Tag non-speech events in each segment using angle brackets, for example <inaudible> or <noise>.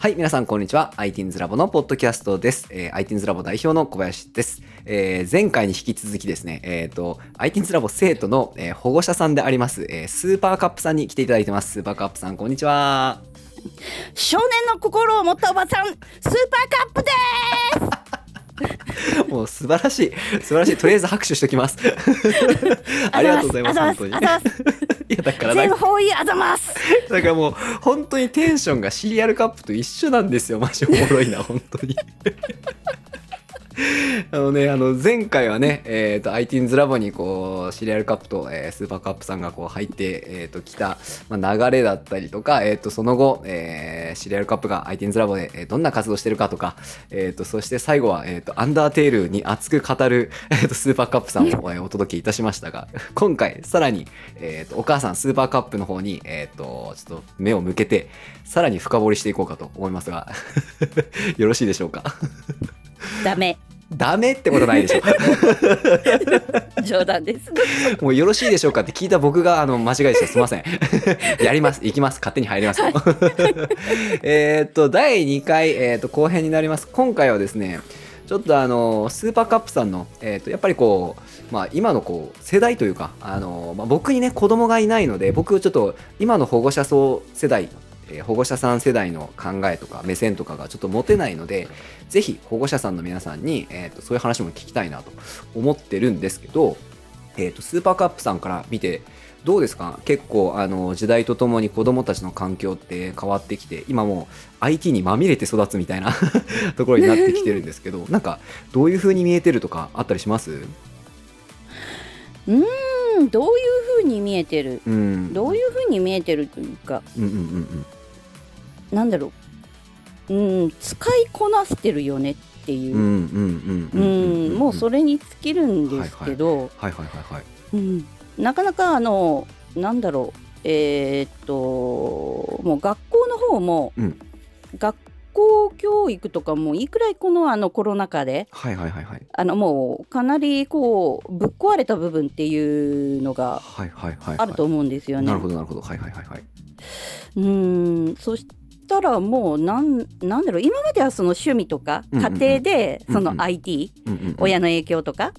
はい、皆さんこんにちは。ITINS ラボのポッドキャストです。えー、ITINS ラボ代表の小林です。えー前回に引き続きですね、えっ、と、ITINS ラボ生徒の、えー保護者さんであります、えースーパーカップさんに来ていただいてます。スーパーカップさん、こんにちは。少年の心を持ったおばさんスーパーカップです <laughs> もう素晴らしい。素晴らしい。とりあえず拍手しておきます。<laughs> ありがとうございます。本当に。<laughs> いや、だからなんか、全方位あざますだからもう、本当にテンションがシリアルカップと一緒なんですよ。マジおもろいな、本当に。<laughs> あのね、あの前回はね、えっ、と、ITINS ラボにこう、シリアルカップと、えースーパーカップさんがこう入って、えっ、と、来た、まあ、流れだったりとか、えっ、と、その後、えーシリアルカップが ITINS ラボで、えーどんな活動してるかとか、えっ、と、そして最後は、えっ、と、アンダーテールに熱く語る、<laughs> えーと、スーパーカップさんを、お届けいたしましたが、今回、さらに、えっ、と、お母さん、スーパーカップの方に、えっ、と、ちょっと目を向けて、さらに深掘りしていこうかと思いますが、<laughs> よろしいでしょうか？ダメダメってことないでしょ。<laughs> 冗談ですもうよろしいでしょうかって聞いた僕があの間違いでした。すいません。<laughs> やります。行きます。勝手に入りますよ。<laughs> えーっと、第2回、えーっと、後編になります。今回はですね、ちょっとあの、スーパーカップさんの、えーっと、やっぱりこう、まあ今のこう、世代というか、あの、まあ、僕にね、子供がいないので、僕ちょっと今の保護者層世代、えー保護者さん世代の考えとか目線とかがちょっと持てないので、ぜひ保護者さんの皆さんに、えー、とそういう話も聞きたいなと思ってるんですけど、えー、とスーパーカップさんから見てどうですか？結構あの時代とともに子どもたちの環境って変わってきて今もう IT にまみれて育つみたいな <laughs> ところになってきてるんですけど <laughs> なんかどういう風に見えてるとかあったりします？うんどういう風に見えてる？うん。どういう風に見えてるというか。うんうんうんなんだろう。うん使いこなしてるよねっていう。もうそれれに尽きるんですけど、はいはいはいはい。うん、なかなかあのなんだろう。えーっともう学校の方も、うん。学校教育とかもいくらいこのあのコロナ禍ではいはいはいはい。あのもうかなりこうぶっ壊れた部分っていうのがはいはいはい。あると思うんですよね。なるほどなるほど。はいはいはいはい。うん。そしたらもうなんなんだろう今まではその趣味とか家庭でその IT、親の影響とか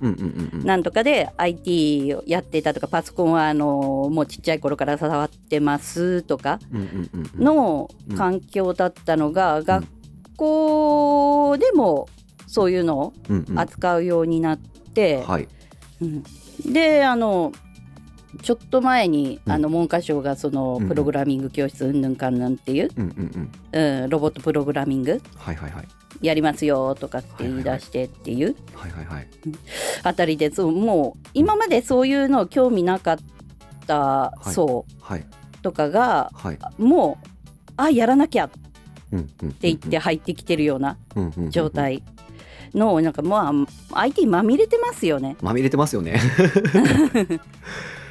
なんとかで IT をやってたとかパソコンはあのもうちっちゃい頃から触ってますとかの環境だったのが、学校でもそういうのを扱うようになって、はい。うん。であのちょっと前に、うん。あの文科省がそのうんプログラミング教室うんぬんかんぬんっていう、うんうんうん。うん、ロボットプログラミングはいはいはい。やりますよとかって言い出してっていうはいはいはい。あたりでそうもう今までそういうの興味なかったい。層はい。とかが、はい。もうあやらなきゃって言って入ってきてるような状態のなんかまあ IT まみれてますよね。まみれてますよね <laughs>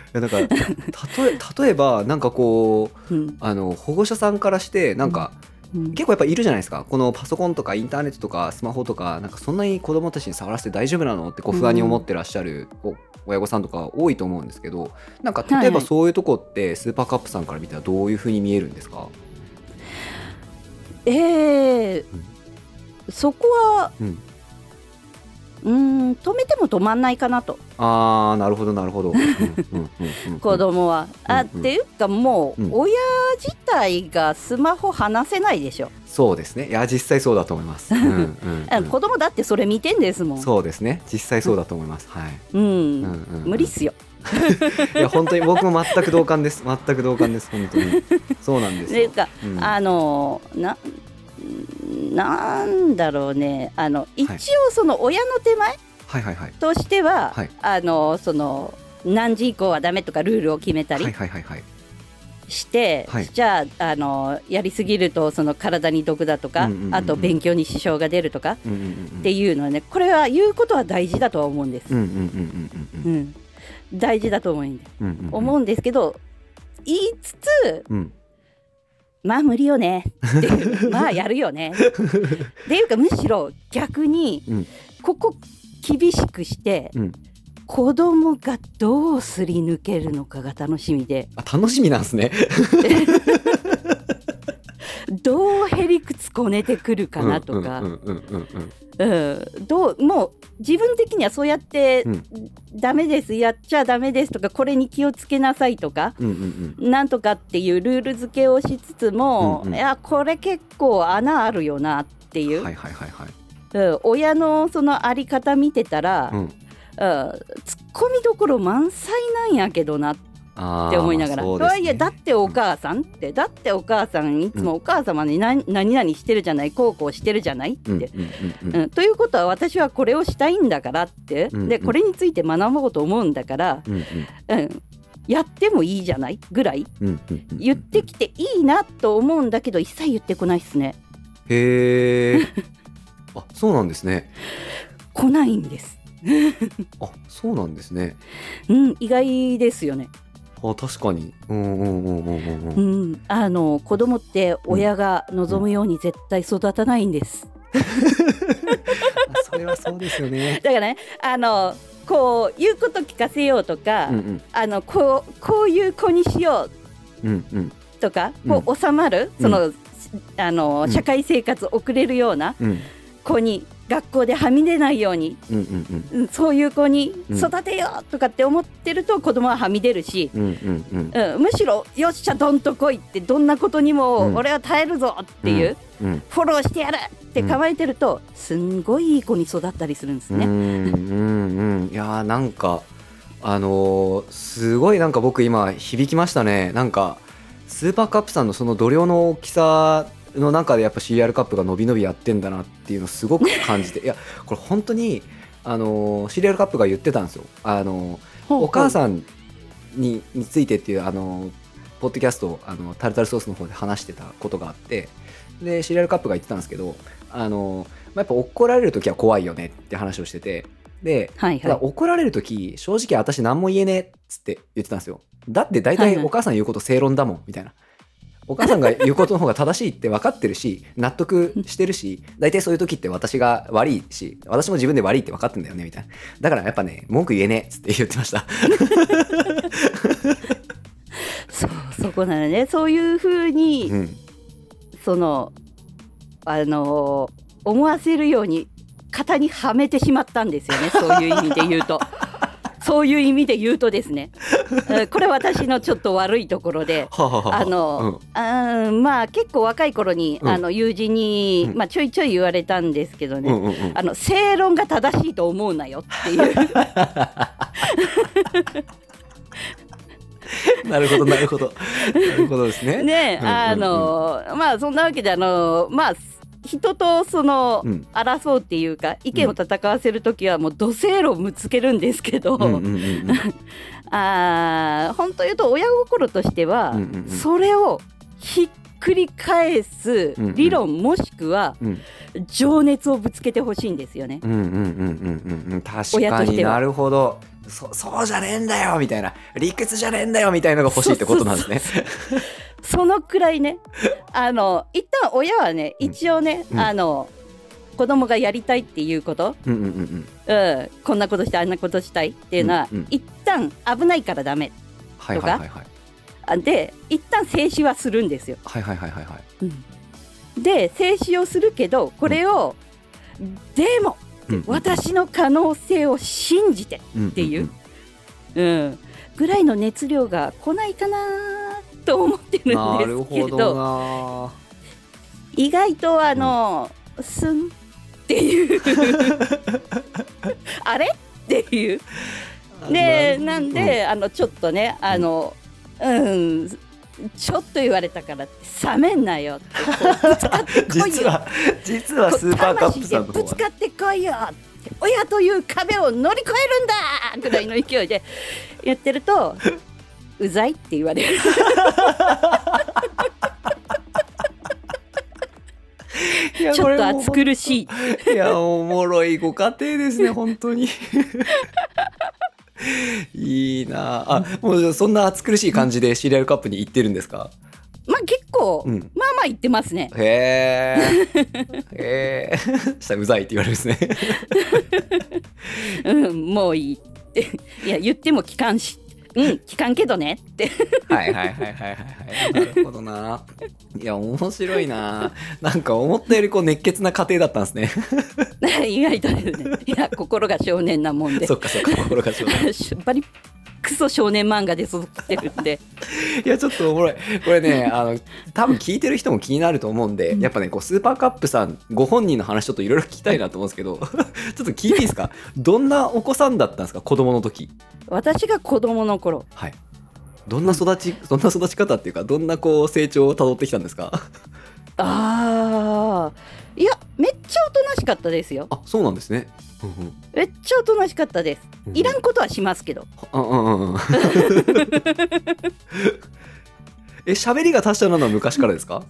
いやだからたとえ <laughs> 例えばなんかこううん。あの保護者さんからしてなんか、うん。結構やっぱいるじゃないですか。このパソコンとかインターネットとかスマホとかなんかそんなに子供たちに触らせて大丈夫なの？ってこう不安に思ってらっしゃるお親御さんとか多いと思うんですけどなんか例えばそういうとこってスーパーカップさんから見たらどういうふうに見えるんですか、えーそこはうん、うん止めても止まんないかなと。あーなるほどなるほど、子供は。あうんうんっていうかもう、うん親自体がスマホ離せないでしょ。そうですね。いや実際そうだと思います、うんうんあうん。子供だってそれ見てんですもん。そうですね。実際そうだと思います、はい、うん。うんうんうん。無理っすよ。いや本当に僕も全く同感です。全く同感です本当に。そうなんですよ。っ <laughs> ていうか、うん。あのななんだろうね。あの一応その親の手前としては、はい。あのその何時以降はダメとかルールを決めたはいりして、はい。じゃああのやりすぎるとその体に毒だとか、あと勉強に支障が出るとかっていうのはねこれは言うことは大事だとは思うんです。大事だと思うん。です、思うんですけど言いつつうんまあ無理よね。<laughs> まあやるよね。っていうかむしろ逆にうん。ここ厳しくしてうん。子供がどうすり抜けるのかが楽しみで。あ楽しみなんですね <laughs> どうへりくつこねてくるかなとか、どうもう自分的にはそうやって、うんダメですやっちゃダメですとかこれに気をつけなさいとかうんうんうん。なんとかっていうルール付けをしつつも、うんうんいやこれ結構穴あるよなっていう、親のそのあり方見てたら、うん。うん、ツッコミどころ満載なんやけどなっあーて思いながら、そうですね。いやだってお母さんってだってお母さんいつもお母様に何,、何々してるじゃないこうこうしてるじゃないって。うんということは私はこれをしたいんだからって、でこれについて学ぼうと思うんだから、うんうん、やってもいいじゃないぐらい言ってきていいなと思うんだけど一切言ってこないっすね。へえあそうなんですね。来ないんです、あそうなんですね。うん、意外ですよね、あ確かに。うんうんうんうんうんううん。ん、あの子供って親が望むように絶対育たないんです、<laughs> それはそうですよね。だからねあのこう言うこと聞かせようとか、うんうん。あのこうこういう子にしよううんうん。とか、こう収まる、うん。そのあの、うん。社会生活を送れるようなうん。子に学校ではみ出ないように、うんうんうん。うんそういう子にうん。育てようとかって思ってると子供ははみ出るし、うんうんうん。うん、むしろよっしゃどんと来いってどんなことにうん。も俺は耐えるぞっていう、うんフォローしてやるって構えてると、すんごいいい子に育ったりするんですね。うんうんうん。いやーなんかあのーすごいなんか僕今響きましたね。なんかスーパーカップさんのその度量の大きさの中でやっぱ CR カップが伸び伸びやってんだなっていうのをすごく感じて <laughs> いやこれ本当にあのー CR カップが言ってたんですよ。あのーお母んさんにについてっていうあのポッドキャストをあのタルタルソースの方で話してたことがあってでシリアルカップが言ってたんですけどあの、まあ、やっぱ怒られる時は怖いよねって話をしててではいはい。怒られる時正直私何も言えねえっつって言ってたんですよ。だって大はいはい。体お母さん言うこと正論だもんみたいなお母さんが言うことの方が正しいって分かってるし <laughs> 納得してるし大体そういう時って私が悪いし私も自分で悪いって分かってんだよねみたいな。だからやっぱね文句言えねえっつって言ってました。<laughs> そうそこなのね。そういうふうに、うん。そのあの思わせるように型にはめてしまったんですよね。そういう意味で言うと。そういう意味で言うとですね、う <laughs> んこれ私のちょっと悪いところで、はあの、あーまあ結構若い頃に、うん。あの友人に、うん。まあちょいちょい言われたんですけどね、うんうんうん。あの正論が正しいと思うなよっていう。<laughs> なるほどなるほど。なるほどですね。ね、うんうんうん。あのまあそんなわけであのまあ人とその、うん。争うっていうか意見を戦わせる時はもう土星論ぶつけるんですけど、<laughs> あー本当言うと親心としては、それをひっくり返す理論もしくはうん。情熱をぶつけてほしいんですよね。親としては。になるほどそそうじゃねえんだよみたいな。理屈じゃねえんだよみたいなのが欲しいってことなんですね。そのくらいね。あの一旦親はね一応ね、うん。あの子供がやりたいっていうこと、うんこんなことしてあんなことしたいっていうのは、うんうん。一旦危ないからダメ。はいはいはいはい。あで一旦静止はするんですよ。はいはいはいはいはい。で静止をするけどこれを、でもうん私の可能性を信じて、うんっていう。うん、ぐらいの熱量が来ないかなと思ってるんですけど。ほどな。意外とあの、すんっていう。<laughs> あれっていう。でなんで、あのちょっとねあのうんちょっと言われたからって冷めんなよってぶつかってこいよ。<laughs> 実は実はスーパーカップさんのぶつかってこいよって親という壁を乗り越えるんだぐらいの勢いで言ってると <laughs> うざいって言われる。<laughs> ちょっと暑苦しい。いやおもろいご家庭ですね本当に <laughs> いいな。あもうそんな暑苦しい感じでシリアルカップに行ってるんですか？まあ結構、うん。まあまあ言ってますね。へえへえしたらうざいって言われるんですね。<laughs> うんもういいって。いや言っても聞かんしうん聞かんけどね。って。はいはいはいはいはいはい。なるほどな。いや面白いな。なんか思ったよりこう熱血な家庭だったんですね。<laughs> 意外とですねいや心が少年なもんで。そっかそっか心が少年。<laughs> バリクソ少年漫画で育ってるんでいやちょっとおもろい。これね <laughs> あの多分聞いてる人も気になると思うんでやっぱねこうスーパーカップさんご本人の話ちょっといろいろ聞きたいなと思うんですけど <laughs> ちょっと聞いていいですか？どんなお子さんだったんですか？子供の時。私が子供の頃。はい。どんな育ちどん。な育ち方っていうかどんなこう成長をたどってきたんですか？あー。いやめっちゃおとなしかったですよ。あそうなんですねめっちゃおとなしかったです。いらんことはしますけど。<laughs> え喋りが達者なのは昔からですか？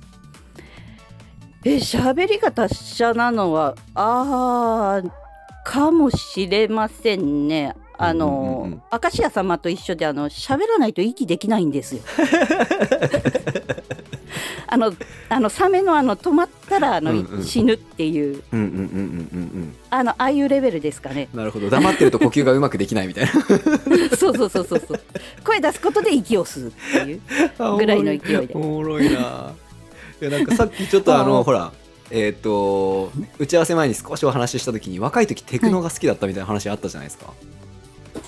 え喋りが達者なのはあーかもしれませんね。あの、明石家様と一緒であの喋らないと息できないんですよ <laughs> あのあのサメのあの止まったらあの、うんうん。死ぬっていう。あのああいうレベルですかね。なるほど。黙ってると呼吸がうまくできないみたいな。<laughs> そうそうそうそうそう。声出すことで息を吸うっていう。ぐらいの勢いで。おもろい。な。いやなんかさっきちょっとあのほらえっ、と打ち合わせ前に少しお話しした時に若い時テクノが好きだったみたいな話あったじゃないですか、はい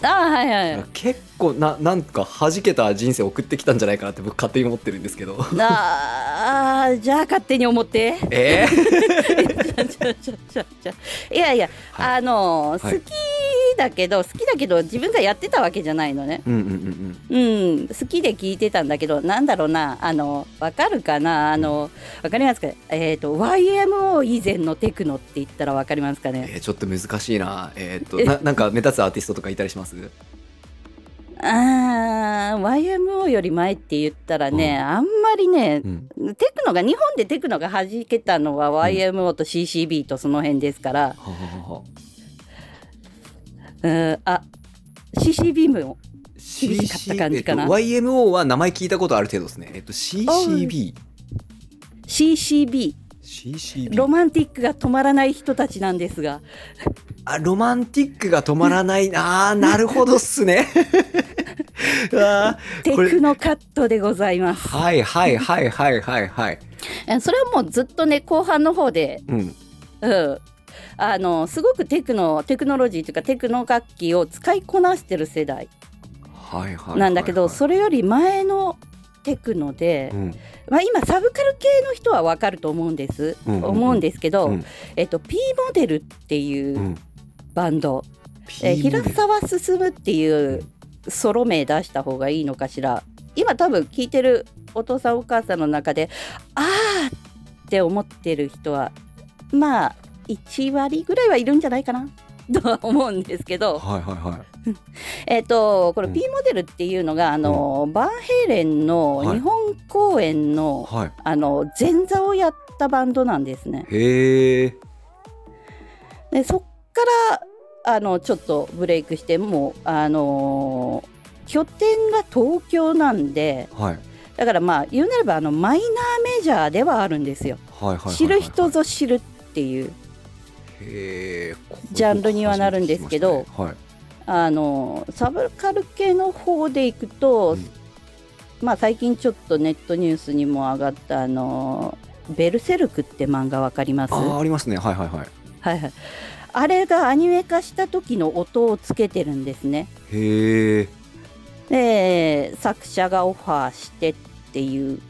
はいはい。結構ななんか弾けた人生送ってきたんじゃないかなって僕勝手に思ってるんですけど。あーじゃあ勝手に思って。えー、<laughs> ちょちょちょちょいやいや、はい。あのはい。好きだけど、好きだけど自分がやってたわけじゃないのね。うんうんうんうん好きで聞いてたんだけどなんだろうなあのわかるかなあのわかりますか？えっ、と YMO 以前のテクノって言ったらわかりますかうん、ね？えー、ちょっと難しいな。えっ、と <laughs> ななんか目立つアーティストとかいたりします？あー YMO より前って言ったらね、あんまりねうん。テクノが日本でテクノが弾けたのは YMO と CCB とその辺ですから、うんあ CCB も厳しかった感じかな。えっと YMO は名前聞いたことある程度ですね。えっ、と CCB CCB CCB ロマンティックが止まらない人たちなんですが。あロマンティックが止まらない。<laughs> あーなるほどっすね。<laughs> あテクノカットでございます。はいはいはいはいはいはい。えそれはもうずっとね後半の方で、うん。うん、あのすごくテクノテクノロジーというかテクノ楽器を使いこなしてる世代はいはいなんだけど、はいそれより前のテクノで、うん。まあ、今サブカル系の人はわかると思うんです、うん。うん。うん思うんですけど、うん。えっと、P モデルっていううん。バンド、えー P 平沢進っていうソロ名出した方がいいのかしら。今多分聞いてるお父さんお母さんの中であーって思ってる人はまあ1割ぐらいはいるんじゃないかなとは思うんですけど、はいはいはい。<laughs> えっとこれうん。P モデルっていうのが、あのバンヘイレンのはい。日本公演の,、はい。あの前座をやったバンドなんですね。へえ。でそっからあのちょっとブレイクしてもうあのー拠点が東京なんではい。だからまあ言うなればあのマイナーメジャーではあるんですよ。知る人ぞ知るっていうジャンルにはなるんですけどはい。あのサブカル系の方でいくと、うん。まあ最近ちょっとネットニュースにも上がったあのベルセルクって漫画わかります？あーありますね。はいはいはい。はいはい。あれがアニメ化した時の音をつけてるんですね。へえで作者がオファーしてっていう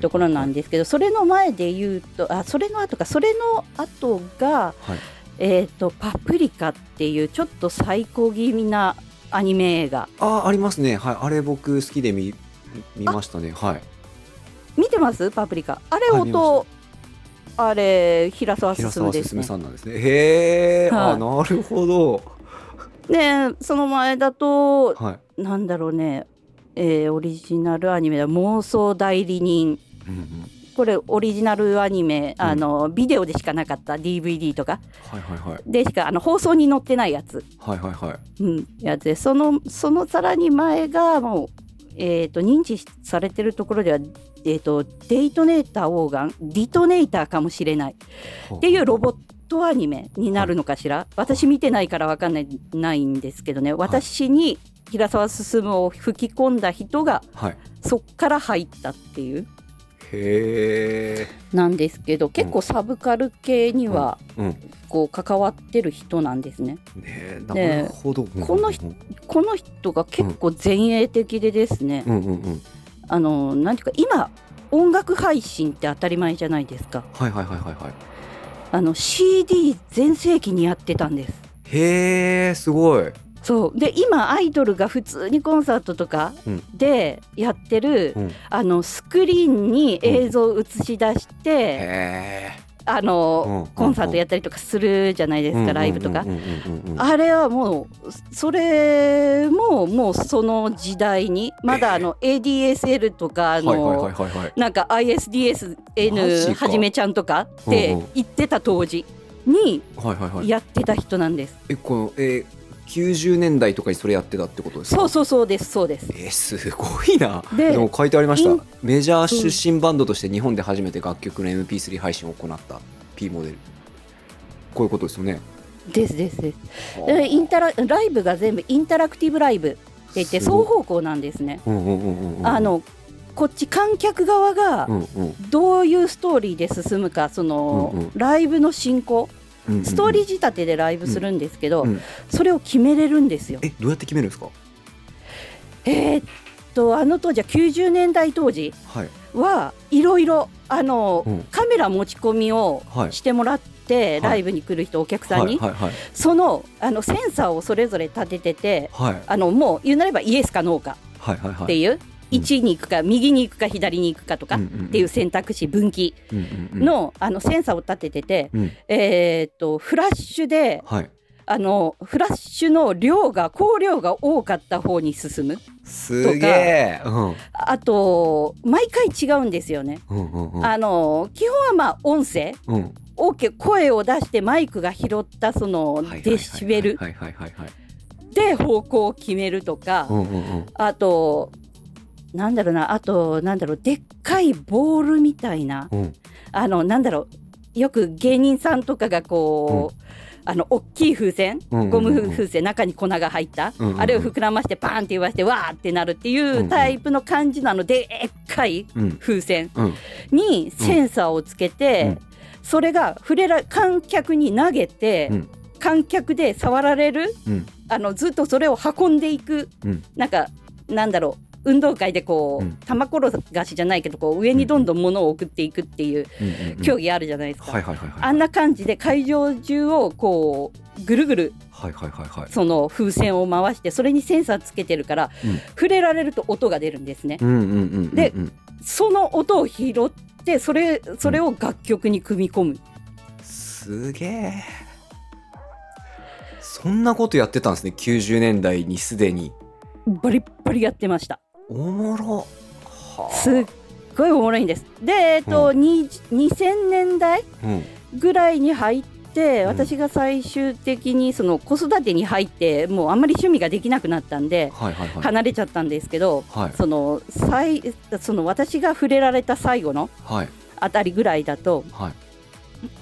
ところなんですけど、それの前で言うとあそれの後かそれの後が、はい。えー、とパプリカっていうちょっと最高気味なアニメ映画。あーありますね。はい。あれ僕好きで見見ましたね。はい。見てます？パプリカ。あれはいあれ平沢進進ですね。さんなんですね。へえ、はい。あなるほど。でその前だとはい、なんだろうね、えーオリジナルアニメだ妄想代理人。うんうん、これオリジナルアニメ、うん。あのビデオでしかなかった DVD とか。はいはいはい。でしかあの放送に載ってないやつ、はいはいはい。うん、やつで。そのそのさらに前がもう、えー、と認知されてるところでは、えー、とデイトネーターオーガンディトネーターかもしれない。っていうロボットアニメになるのかしら、私見てないから分かんないないんですけどね。私に平沢進を吹き込んだ人がはい。そっから入ったっていう。へえなんですけど結構サブカル系にはこう関わってる人なんですね。えなるほど、この人この人が結構前衛的でですね、うんうんうん。あのなんていうか今音楽配信って当たり前じゃないですか。はいはいはいはいはいあの CD 全盛期にやってたんです。へえすごい。そう。で今アイドルが普通にコンサートとかうん。でやってる、うん。あのスクリーンに映像を映し出して、へあの、うんコンサートやったりとかするじゃないですか、ライブとか。あれはもうそれももうその時代にまだあの ADSL とかあの、なんか ISDSN か。はじめちゃんとかって言ってた当時にやってた人なんです。えこのえー90年代とかにそれやってたってことですか？そうそうそうですそうです。えーすごいな。ででも書いてありました。メジャー出身バンドとして日本で初めて楽曲の MP3 配信を行った。P モデル。こういうことですよね。ですですです。でインタラライブが全部インタラクティブライブって言って双方向なんですね。あのこっち観客側がどういうストーリーで進むかその、うんうん。ライブの進行ストーリー仕立てでライブするんですけど、それを決めれるんですよ。えどうやって決めるんですか？えーっとあの当時は90年代当時はい。はいろいろあの、うん。カメラ持ち込みをはい。してもらって、い。ライブに来る人お客さんに、はいはいはい。そのあのセンサーをそれぞれ立てててはい。あのもう言うなればイエスかノーかはいはいはい。っていう、うん1に行くか右に行くか左に行くかとかっていう選択肢分岐の,、あのセンサーを立ててて、うん。えーっとフラッシュではい。あのフラッシュの量が光量が多かった方に進む。すげえ。うん。あと毎回違うんですよね。基本はまあ音声。うん。大きく声を出してマイクが拾ったそのデシベル。で方向を決めるとか、あとなんだろうなあとなんだろうでっかいボールみたいなうん。あのなんだろうよく芸人さんとかがこう、あの大きい風船うんうんうんゴム風船中に粉が入った、うんうんうん。あれを膨らましてパーンって言わしてわーってなるっていうタイプの感じなのででっかいうん。風船うん。にセンサーをつけて、うん。それが触れら観客に投げて、うん。観客で触られるうん。あのずっとそれを運んでいく、うん。なんかなんだろう運動会でこう、うん。玉転がしじゃないけどこう上にどんどん物を送っていくっていううんうんうん競技あるじゃないですか。あんな感じで会場中をこうぐるぐるはいはいはいはい。その風船を回してそれにセンサーつけてるから、うん。触れられると音が出るんですね。うんうんうんうんうんでその音を拾ってそれそれを楽曲に組み込む。すげえ。そんなことやってたんですね。90年代にすでに。バリッバリやってました。おもろ。はあすっごいおもろいんです。で、えっと、に2000年代うん。ぐらいに入って、うん。私が最終的にその子育てに入ってもうあんまり趣味ができなくなったんで、はいはいはい。離れちゃったんですけど、はい。その最その私が触れられた最後のはい。あたりぐらいだとはい。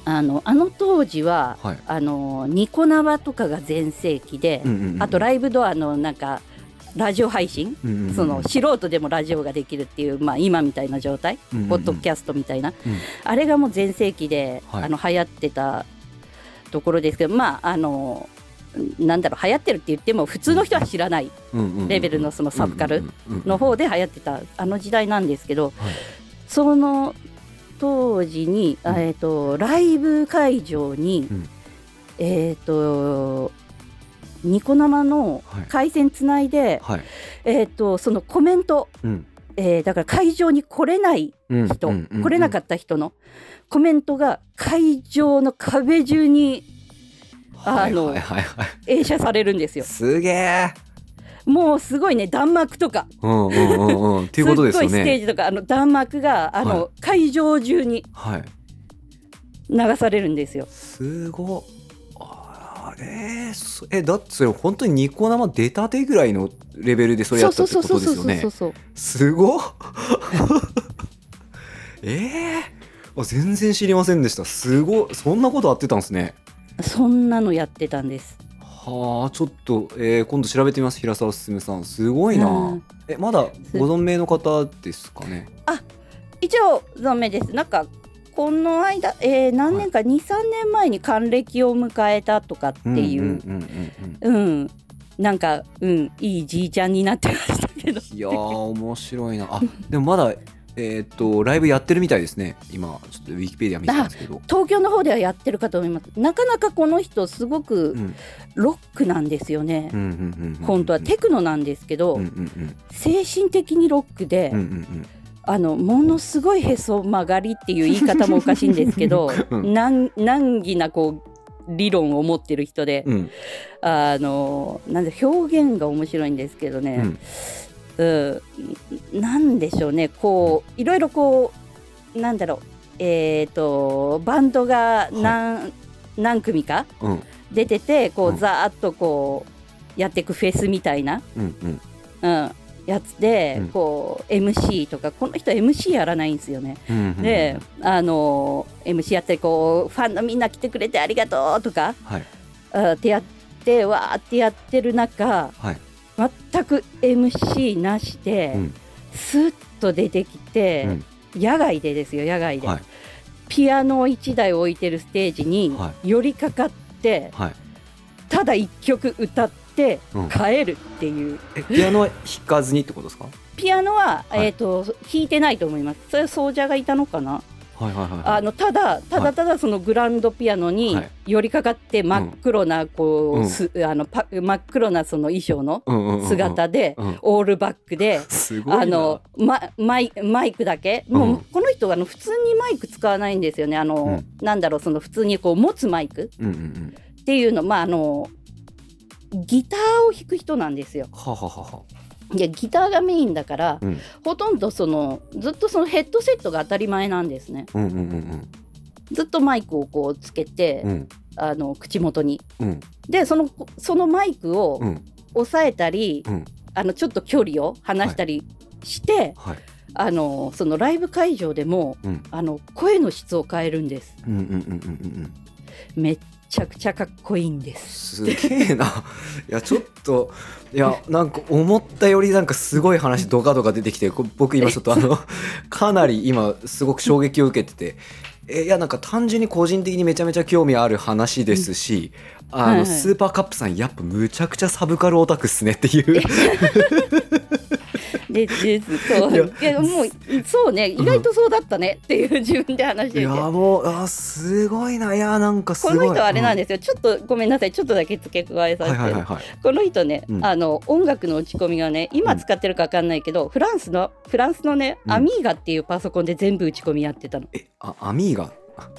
あのあの当時ははい。あのニコ生とかが全盛期で、うんうんうん。あとライブドアのなんかラジオ配信、うんうんうん。その素人でもラジオができるっていう、まあ、今みたいな状態、うんうんうん。ポッドキャストみたいな、うん。あれがもう全盛期で、はい。あの流行ってたところですけどまああのなんだろう流行ってるって言っても普通の人は知らないレベルのそのサブカルの方で流行ってたあの時代なんですけど、はい。その当時に、うん。えー、とライブ会場に、うん。えっ、とニコ生のはい。回線つないで、はい。えー、とそのコメント、うん。えーだから会場に来れないうん。人、うん。うん。来れなかった人の。コメントが会場の壁中にあのはいはいはいはい。映写されるんですよ。すげえ。もうすごいね弾幕とか。うんうんうんうん。っていうことですごいステーねジとかあの弾幕があの、はい。会場中にはい。流されるんですよ。すごっあれえだってそれ本当にニコ生出たてぐらいのレベルでそれやったってことですよねそうそうすごっえー、あ全然知りませんでしたすごいそんなことあってたんですねそんなのやってたんです。はあちょっと、えー今度調べてみます平沢進さんすごいな、うんえまだご存命の方ですかねあ一応存命です。なんかこの間、えー何年か、23年前に還暦を迎えたとかっていう、うんうんうんうんうん。うん、なんか、うん、いいじいちゃんになってましたけど。いやー面白いな。あでもまだえーっとライブやってるみたいですね。今ちょっとウィキペディア見てたんですけど。東京の方ではやってるかと思います。なかなかこの人すごくうん。ロックなんですよね。うんうんうんうん本当はテクノなんですけど、うんうんうん。精神的にロックで、うんうんあのものすごいへそ曲がりっていう言い方もおかしいんですけど、<laughs> うん。難難儀なこう理論を持ってる人で、うん。うんあのなんで表現が面白いんですけどね、うん。うん、なんでしょうね。こういろいろこうなんだろう。えっ、とバンドが何,、何組かうん。出ててこううん。ざーっとこうやっていくフェスみたいな、うんうん。うん、やつで、うん。こう MC とかこの人 MC やらないんですよね。うんうんで、あの MC やったりこうファンのみんな来てくれてありがとうとかはい。あってやってわーってやってる中はい。全く MC なしで、うん。スッと出てきて、野外でですよ野外で、はい。ピアノを1台置いてるステージには寄りかかって、はい。ただ1曲歌ってうん。帰るっていう、えピアノは弾かずにってことですか？ピアノは、はい。えー、と弾いてないと思います。それは奏者がいたのかな？はいはいはいあのただただただそのグランドピアノにはい。寄りかかって真っ黒なこう、うん。すあのパ真っ黒なその衣装のうんうんうんうん姿で、うん。オールバックで。あのま、マイマイクだけ、もううんこの人はあの普通にマイク使わないんですよね。あの、なんだろうその普通にこう持つマイクうんうんうん。っていうの。まああのギターを弾く人なんですよ。ははははでギターがメインだから、うん。ほとんどそのずっとそのヘッドセットが当たり前なんですね。うんうんうんずっとマイクをこうつけて、うん。うんあの口元に。うん。でそのそのマイクをうん。押さえたり、うん。あのちょっと距離を離したりして、はい。あのそのライブ会場でもうん。あの声の質を変えるんです。めっちゃくちゃかっこいいんです。すげえな。いやちょっといやなんか思ったよりなんかすごい話ドカドカ出てきてこ僕今ちょっとあのかなり今すごく衝撃を受けてて。えいやなんか単純に個人的にめちゃめちゃ興味ある話ですし、あの、はいはい。スーパーカップさんやっぱむちゃくちゃサブカルオタクっすねっていう <laughs> でですそう。いやもうそうね。意外とそうだったねっていう自分で話してて、いやもうあすごいな。いやなんかすごい。この人はあれなんでですよ、ちょっとごめんなさい。ちょっとだけ付け加えさせて、はいはいはい。はいこの人ね、うん。あの音楽の打ち込みがね今使ってるか分かんないけど、フランスのフランスのね、うん。アミーガっていうパソコンで全部打ち込みやってたの。えあアミーガ？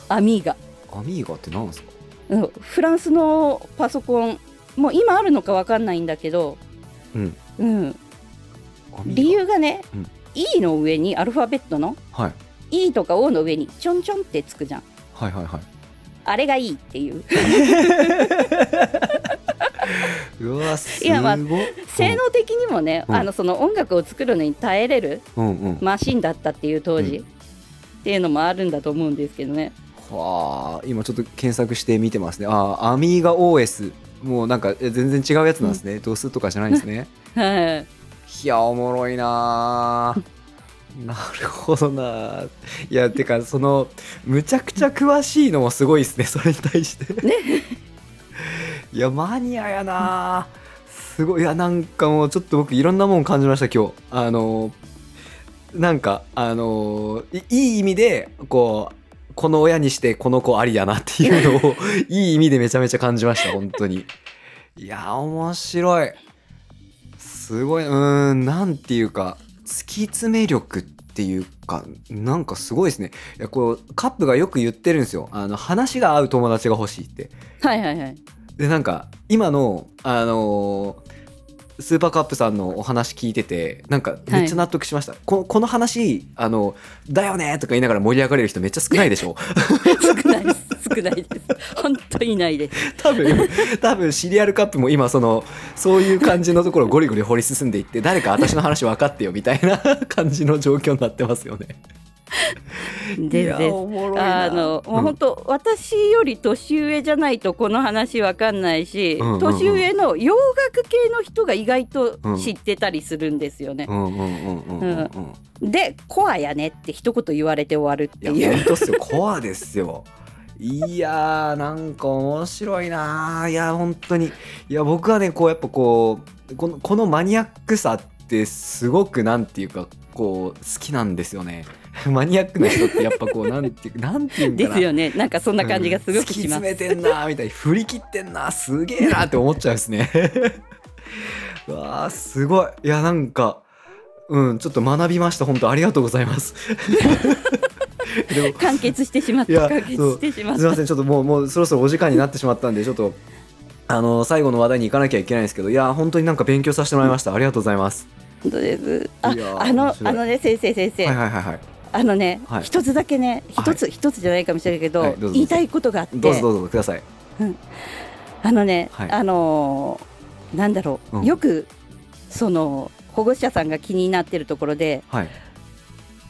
アミーガ、アミーガって何ですか？うん、フランスのパソコンもう今あるのか分かんないんだけど、うん。うん、理由がね、うん。E の上にアルファベットのはい。E とか O の上にちょんちょんってつくじゃん。はいはいはい。あれがいいっていう。<laughs> うわすごいやまあうん性能的にもね、うん。あのその音楽を作るのに耐えれるうんうん。マシンだったっていう当時、うん。っていうのもあるんだと思うんですけどね。はあ今ちょっと検索して見てますね。あアミーガ OS もうなんかえ全然違うやつなんですね、ドスとかじゃないんですね。<laughs> はいいやおもろいな。あ <laughs> なるほどな。いやてかそのむちゃくちゃ詳しいのもすごいですねそれに対して。ね。<laughs> いやマニアやな。あすごい。いやなんかもうちょっと僕いろんなもん感じました今日。あのなんかあのいいい意味でこうこの親にしてこの子ありだなっていうのを <laughs> いい意味でめちゃめちゃ感じました本当に。いや面白いすごいうーんなんていうか突き詰め力っていうかなんかすごいですね。いやこうカップがよく言ってるんですよ。あの話が合う友達が欲しいって。はいはいはい。でなんか今のあのースーパーカップさんのお話聞いててなんかめっちゃ納得しました、ここの話あのだよねとか言いながら盛り上がれる人めっちゃ少ないでしょ？<laughs> 少ないです少ないです。本当にいないです。多分多分シリアルカップも今そのそういう感じのところをゴリゴリ掘り進んでいって誰か私の話分かってよみたいな感じの状況になってますよね。全然。おもろいな。あのもう本当、私より年上じゃないとこの話わかんないし、うんうんうん。年上の洋楽系の人が意外と知ってたりするんですよね。うんうんうんうんうんうん。で「コアやね」って一言言われて終わるっていやいう。本当っすよ。コアですよいやーなんか面白いなー。いや本当に。いや僕はねこうやっぱこうこのこのマニアックさってすごくなんていうかこう好きなんですよね。<laughs> マニアックな人ってやっぱこうなんていう <laughs> なんていうんかでなすよね。なんかそんな感じがすごくします。詰めてん。なーみたいに振り切ってんなーすげえなーって思っちゃうんですね。<laughs> うわーすごい。いやなんかうんちょっと学びました本当ありがとうございます完結してしまった。完結してしまっすみまた。せんちょっともうもうそろそろお時間になってしまったんで <laughs> ちょっとあの最後の話題に行かなきゃいけないんですけどいや本当になんか勉強させてもらいました。ありがとうございます。本当です。ああのあのね先生先生、はいはいはいはい。あのねはい。一、つだけねはい。一つ一、つじゃないかもしれないけど,、言いたいことがあって。どうぞどうぞください。あのね、はい。あのーなんだろう、うん。よくその保護者さんが気になってるところではい。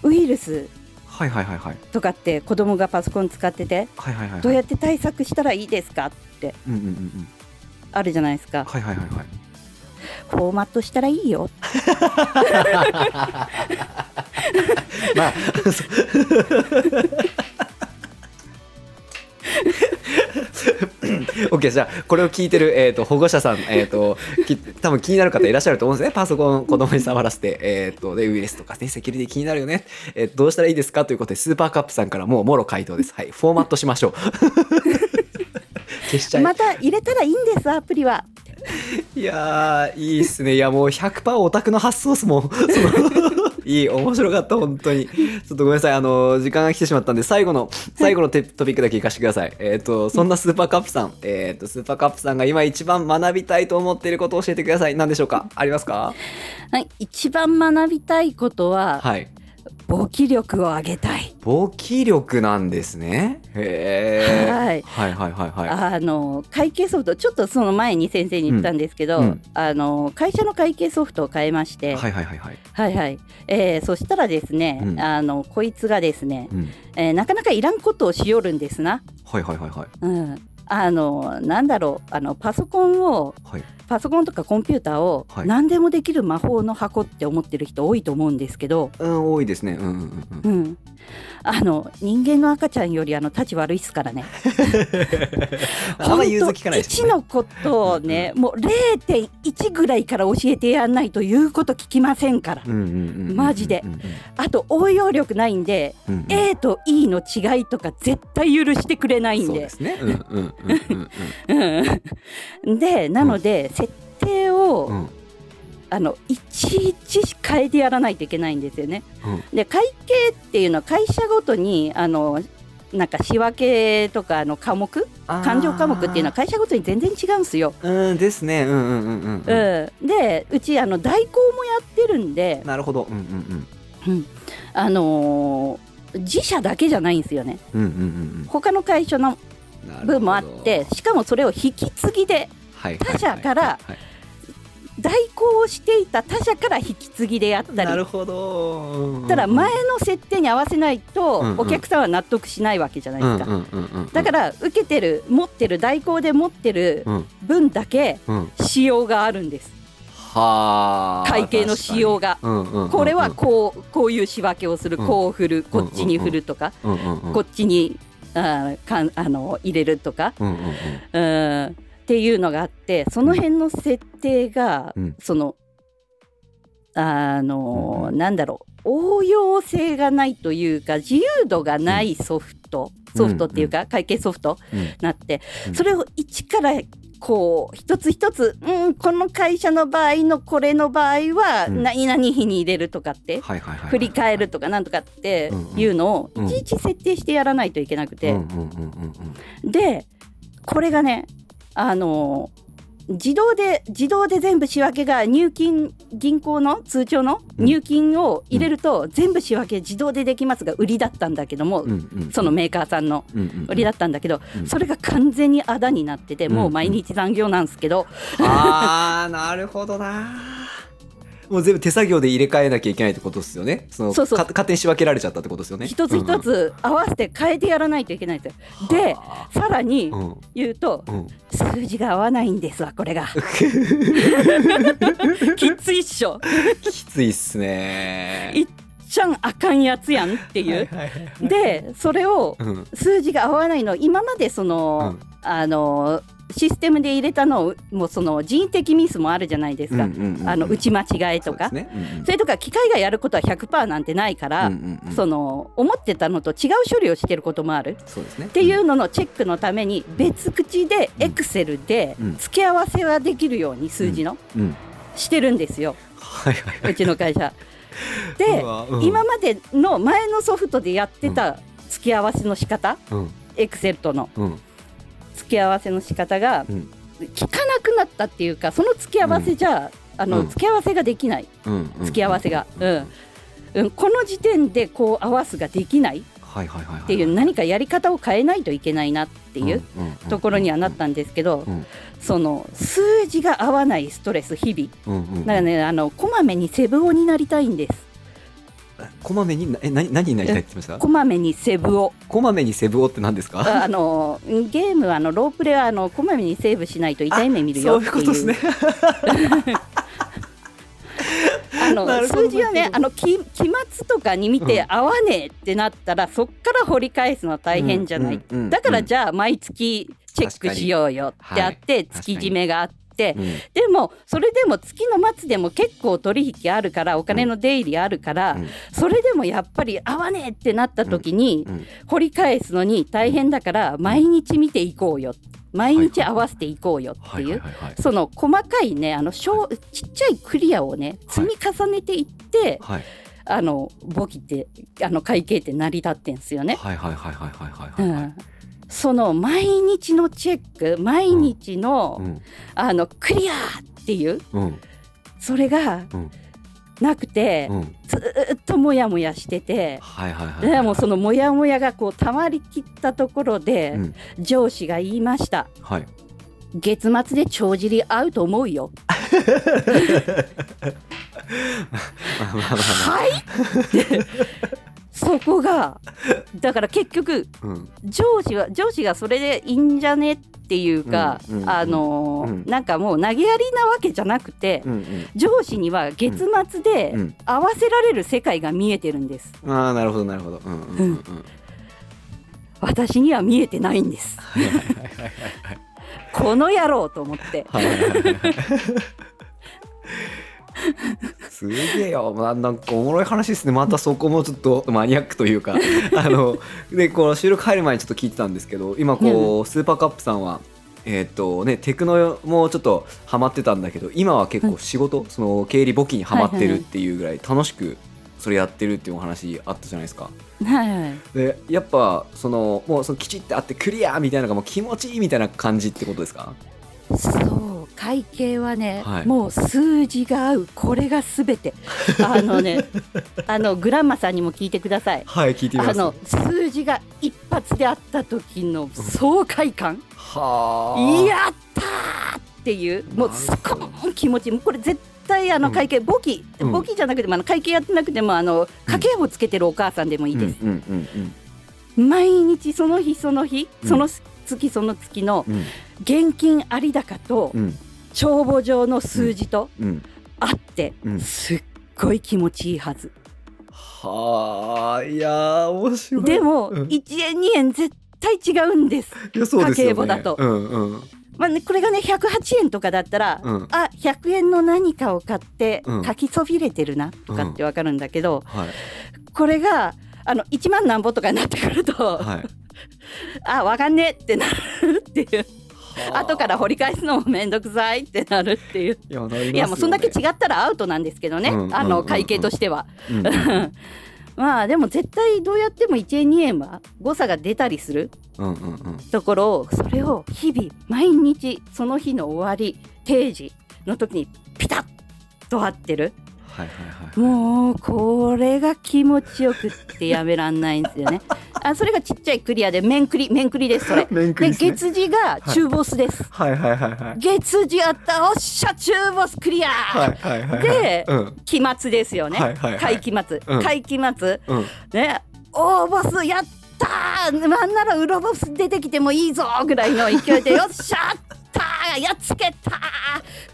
ウイルスはいはいはいはい。とかって子供がパソコン使っててはいはいはいどうやって対策したらいいですかって。うんうんうんうん。あるじゃないですか。はいはいはいはい。フォーマットしたらいいよ。<laughs> まあオッケーじゃあこれを聞いてる、えー、と保護者さん、えー、とき多分気になる方いらっしゃると思うんですね。パソコン子供に触らせて、えー、とでウイルスとかねセキュリティ気になるよね、えーどうしたらいいですかということでスーパーカップさんからもうもろ回答です。はいフォーマットしましょう。消しちゃいまた入れたらいいんですアプリは。いやーいいっすね。いやもう100%オタクの発想っすもん。そのいい面白かった本当に。ちょっとごめんなさいあの時間が来てしまったんで最後の <laughs> 最後のテトピックだけ聞かせてください。えっ、とそんなスーパーカップさんえっ、とスーパーカップさんが今一番学びたいと思っていることを教えてください。何でしょうか？ありますか？はい一番学びたいことははい簿記力を上げたい。簿記力なんですね。へえ。はい。はいはいはいはい。あの会計ソフトちょっとその前に先生に言ったんですけど、うんうん。あの会社の会計ソフトを変えまして、はいはいはいはい。はいはい、えーそしたらですね、うん。あのこいつがですね、うん。えーなかなかいらんことをしよるんですな。はいはいはいはい。うん、あのなんだろうあのパソコンをはいパソコンとかコンピューターをはい。何でもできる魔法の箱って思ってる人多いと思うんですけど、うん多いですね。うんうんうんあの人間の赤ちゃんよりあの立ち悪いっすからね。<laughs> あんま融通聞かないです1よねのことをねもう0.1ぐらいから教えてやんないと言うこと聞きませんから。うんうんうんうんうんマジで。あと応用力ないんで、うんうん。A と E の違いとか絶対許してくれないんそうでですね。うんうんうんうん。うん。でなので、設定を、うんうんあのいちいち変えてやらないといけないんですよね。うんで会計っていうのは会社ごとにあのなんか仕分けとかあの科目勘定科目っていうのは会社ごとに全然違うんですよ。うんですね。うんうんうんうんううん。ん、でうちあの代行もやってるんで、なるほど。うんうんうんあのー自社だけじゃないんですよねうんうんうんうん他の会社の分もあってしかもそれを引き継ぎではい他社から代行をしていた他社から引き継ぎでやったり。なるほど。ただ前の設定に合わせないとお客さんは納得しないわけじゃないですか、だから受けてる持ってる代行で持ってるうん。分だけうん。仕様があるんです。はあ会計の仕様が。これはこうこういう仕分けをする、うん。こう振るこっちに振るとか、こっちにあーかんあの入れるとか、うんうんうん。うん、っていうのがあってその辺の設定が、うん。そのあの、うんうん。なんだろう応用性がないというか自由度がないソフト、ソフトっていうか、会計ソフトうん。なって、うん。それを一からこう一つ一つ、うん、この会社の場合のこれの場合はうん。何々日に入れるとかって、振り返るとかなんとかってうんいうのをうん。いちいち設定してやらないといけなくて、うんうんうんうんうん。でこれがねあの自動で自動で全部仕分けが入金銀行の通帳のうん。入金を入れると全部仕分け自動でできますが売りだったんだけども、うんうんそのメーカーさんの売りだったんだけど、うん。それが完全にあだになってて、うんもう毎日残業なんですけど、あーなるほどなもう全部手作業で入れ替えなきゃいけないってことですよね。そのそうそう。か勝手に仕分けられちゃったってことですよね。一つ一つ合わせて変えてやらないといけないんですよ。ではさらにうん。うん言うとうん。数字が合わないんですわこれが。<laughs> きついっしょ。きついっすね。いっちゃんあかんやつやんっていう、はいはいはいでそれをうん。数字が合わないの今までその、あのシステムで入れたのをもうその人為的ミスもあるじゃないですか、あの打ち間違いとか。そ,、ね。うんうん。れとか機械がやることは100%なんてないから、うんうんうん。その思ってたのと違う処理をしてることもある。そうですね。っていうののチェックのために別口でうん。エクセルでうん。付け合わせはできるように数字のうん。うんしてるんですよ。はいはい。はいうちの会社。でうん。今までの前のソフトでやってた付け合わせの仕方？うん。エクセルとの。うん付け合わせの仕方がうん。効かなくなったっていうかその付け合わせじゃ、あのうん。付け合わせができない。付け合わせが、うん。うん、この時点でこう合わすができないはいはいはいはい。っていう何かやり方を変えないといけないなっていうところにはなったんですけど、うん。その数字が合わないストレス日々。うんうんだからねあのこまめにセブオになりたいんですこまめになえ何何になりたいって言ってましたこまめにセブオ。こまめにセブオって何ですか？ああのゲームはあのロープレはあのこまめにセーブしないと痛い目見るよっていう。そういうことですね。<laughs> あの数字はねあの期期末とかに見てうん合わねえってなったら、そっから掘り返すのは大変じゃない、うんうんうんだからじゃあ毎月チェックしようよってあって、はい月締めがあって、うん。でもそれでも月の末でも結構取引あるからお金の出入りあるから、うん。それでもやっぱり合わねえってなった時に、うん。掘り返すのに大変だから毎日見ていこうよ。毎日合わせていこうよってはいいうはい。はいはいその細かいねあの小ちっちゃいクリアをね積み重ねていって、はい。あの簿記ってあの会計って成り立ってんすよね。はいはいはいはいはいはういはい。んその毎日のチェック毎日の,、うん。あのクリアっていううん。それがうん。なくて、うん。ずーっとモヤモヤしてて。はいはいはいでもそのモヤモヤがこう溜まりきったところで、うん。上司が言いました。はい。月末で帳尻合うと思うよ。<laughs> はい。っ <laughs> てそこがだから結局うん。上司は上司がそれでいいんじゃねっていうか、うんうんあのーうん。なんかもう投げやりなわけじゃなくて、うんうん。上司には月末でうん。合わせられる世界が見えてるんです。ああなるほどなるほど。うんうんうんうん。私には見えてないんです。この野郎と思って。はいはいはいはいすげえよ、まあ、なんかおもろい話ですね。またそこもちょっとマニアックというか。<laughs> あのでこの収録入る前にちょっと聞いてたんですけど今こう、スーパーカップさんはえーっとね、テクノもちょっとハマってたんだけど今は結構仕事、その経理簿記にハマってるっていうぐらい楽しくそれやってるっていうお話あったじゃないですか。はいはいでやっぱそのもうそのきちってあってクリアみたいなのがもう気持ちいいみたいな感じってことですか？そう会計はね、はい。もう数字が合う。これがすべて。<laughs> あのねあのグランマさんにも聞いてください。はい聞いてみます。あの数字が一発であった時の爽快感、はあ。やったーっていう。もうすなるほどごい気持ちもうこれ絶対あの会計簿記。うん。簿記じゃなくてもあの会計やってなくてもあの家計簿つけてるお母さんでもいいです、うんうんうん。毎日その日その日うん。その月その月のうん現金有高とうん。帳簿上の数字とうん。あってうん。すっごい気持ちいいはず。はあいやー面白い。でもうん。1円2円絶対違うんです。家計簿だと。うんうん。まあね、これがね108円とかだったら、うん。あ100円の何かを買ってうん。書きそびれてるなとかってわかるんだけど、はい。これがあの1万なんぼとかになってくると、はい。<laughs> あわかんねえってなるっていう。はあ後から掘り返すのもめんどくさいってなるっていう。いやね。いやもうそんだけ違ったらアウトなんですけどね、うんあうんうん。うんの会計としては。うん <laughs> まあでも絶対どうやっても1円2円は誤差が出たりするうんうんうん。ところをそれを日々毎日その日の終わり定時の時にピタッと合ってるはいはいはいもうこれが気持ちよくってやめらんないんですよね。あそれがちっちゃいクリアで面クリ面クリですそれ。<laughs> 面クリでね。月次が中ボスです、はいはいはいはい。月次あったおっしゃ中ボスクリア、はいはいはいはい。でうん。期末ですよね、はいはいはい。会期末、うん。会期末。うん。ね。大ボスやったー。なんならウロボス出てきてもいいぞぐらいの勢いで <laughs> よっしゃったーやっつけたー。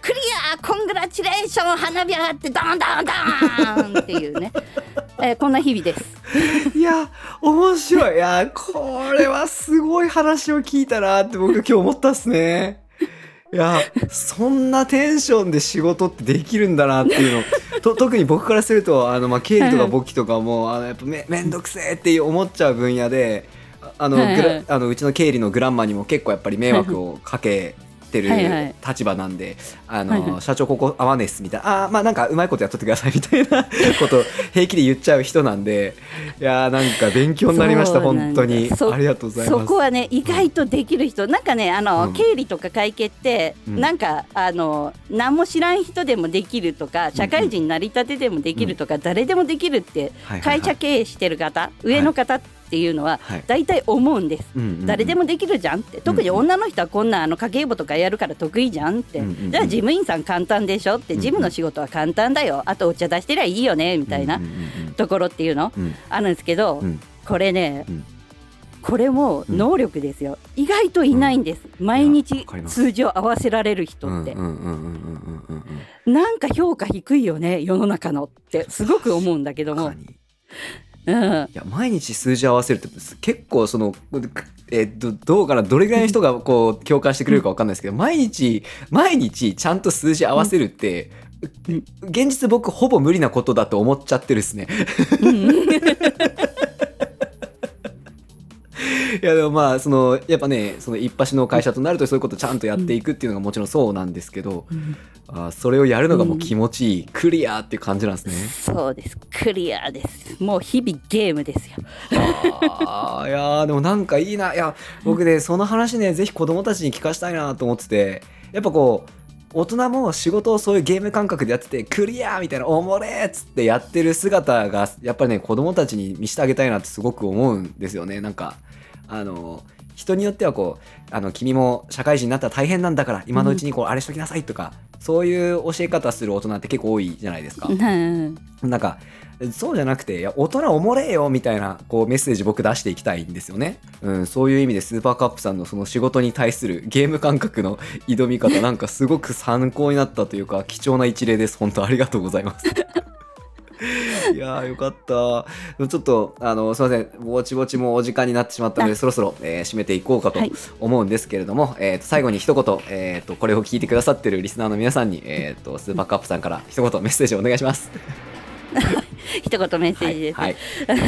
クリアコングラチュレーション花火上がってドンドンドーンっていうね、えーこんな日々です。いや面白い。いやこれはすごい話を聞いたなって僕今日思ったっすね。いやそんなテンションで仕事ってできるんだなっていうの。と特に僕からするとあの、まあ、経理とか簿記とかもあのやっぱめめんどくせえって思っちゃう分野でああの、はいはい。グラあのうちの経理のグランマにも結構やっぱり迷惑をかけてるはいはい。立場なんで、あの、はいはい。社長ここ合わねえっすみたいな。あーまあなんかうまいことやっとってくださいみたいな <laughs> こと平気で言っちゃう人なんでいやーなんか勉強になりました本当に。そありがとうございます。そこはね意外とできる人。なんかねあの、うん経理とか会計って、うん。なんかあの何も知らん人でもできるとか社会人なりたてでもできるとか、誰でもできるってはいはいはい。会社経営してる方、上の方っていうのははい。大体思うんです。うんうんうん。誰でもできるじゃんって。特に女の人はこんなあの家計簿とかやるから得意じゃんって、うんうんうん。じゃあ事務員さん簡単でしょって。うんうん。事務の仕事は簡単だよ。あとお茶出してりゃいいよねみたいなうんうんところっていうのうん。うんあるんですけど、うん。これね、うん。これも能力ですよ、意外といないんです、毎日わかります。数字を合わせられる人って、うんうんうんうんうんうんうん。なんか評価低いよね世の中のってすごく思うんだけどもうん、いや毎日数字合わせるって結構そのえーどどうかなどれぐらいの人がこう共感してくれるかわかんないですけど毎日毎日ちゃんと数字合わせるって、うん。現実僕ほぼ無理なことだと思っちゃってるっすね。いやでもまあそのやっぱねその一発の会社となるとそういうことちゃんとやっていくっていうのがもちろんそうなんですけど、あーそれをやるのがもう気持ちいい、クリアっていう感じなんですね。そうです。クリアです。もう日々ゲームですよ。あーいやーでもなんかいいな。いや僕ねその話ねぜひ子供たちに聞かしたいなと思っててやっぱこう大人も仕事をそういうゲーム感覚でやっててクリアみたいなおもれっつってやってる姿がやっぱりね子供たちに見せてあげたいなってすごく思うんですよね。なんかあの人によってはこうあの君も社会人になったら大変なんだから今のうちにこうあれしときなさいとか、そういう教え方する大人って結構多いじゃないですか。うん。なんかそうじゃなくていや大人おもれえよみたいなこうメッセージ僕出していきたいんですよね、うん、そういう意味でスーパーカップさんのその仕事に対するゲーム感覚の <laughs> 挑み方なんかすごく参考になったというか貴重な一例です。本当ありがとうございます <laughs> いやーよかった。ちょっとあのすいません。ぼちぼちもうお時間になってしまったのであ。そろそろ、えー締めていこうかとはい。思うんですけれども、えーと最後に一言、えーとこれを聞いてくださってるリスナーの皆さんに、えーとスーパーカップさんから一言メッセージをお願いします。<laughs> 一言メッセージです、はい、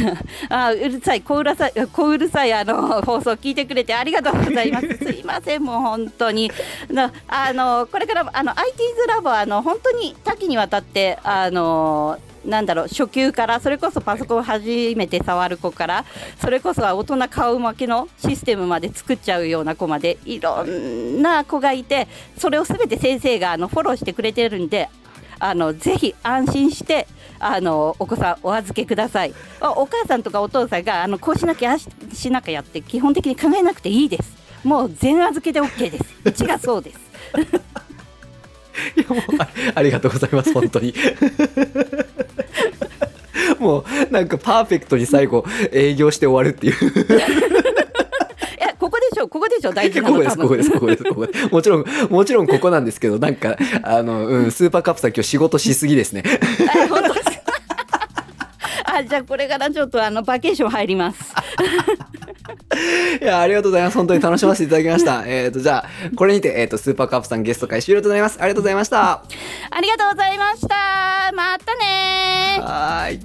<laughs> あうるさい。小うるさい小うるさいあの放送聞いてくれてありがとうございます。すいませんもう本当に。なあのこれからあの IT's ラボはあの本当に多岐にわたってあのなんだろう初級からそれこそパソコン初めて触る子からそれこそは大人顔負けのシステムまで作っちゃうような子までいろんな子がいてそれをすべて先生があのフォローしてくれてるんであのぜひ安心してあのお子さんお預けください。お母さんとかお父さんがあのこうしなきゃししなきゃやって基本的に考えなくていいです。もう全預けで OK です。うちがそうです。いやもうあありがとうございます本当に。<laughs> もうなんかパーフェクトに最後営業して終わるっていう。<laughs> えここでしょここでしょ大事なここですここですここですここです。もちろんもちろんここなんですけどなんかあの、うん、スーパーカップさん今日仕事しすぎですね。<laughs> あ本当あ <laughs> じゃあこれからちょっとあのバケーション入ります。いやありがとうございます。本当に楽しませていただきました。<laughs> えっとじゃあこれにて、えーと、スーパーカップさんゲスト会終了となります。ありがとうございました。ありがとうございました。またねはい。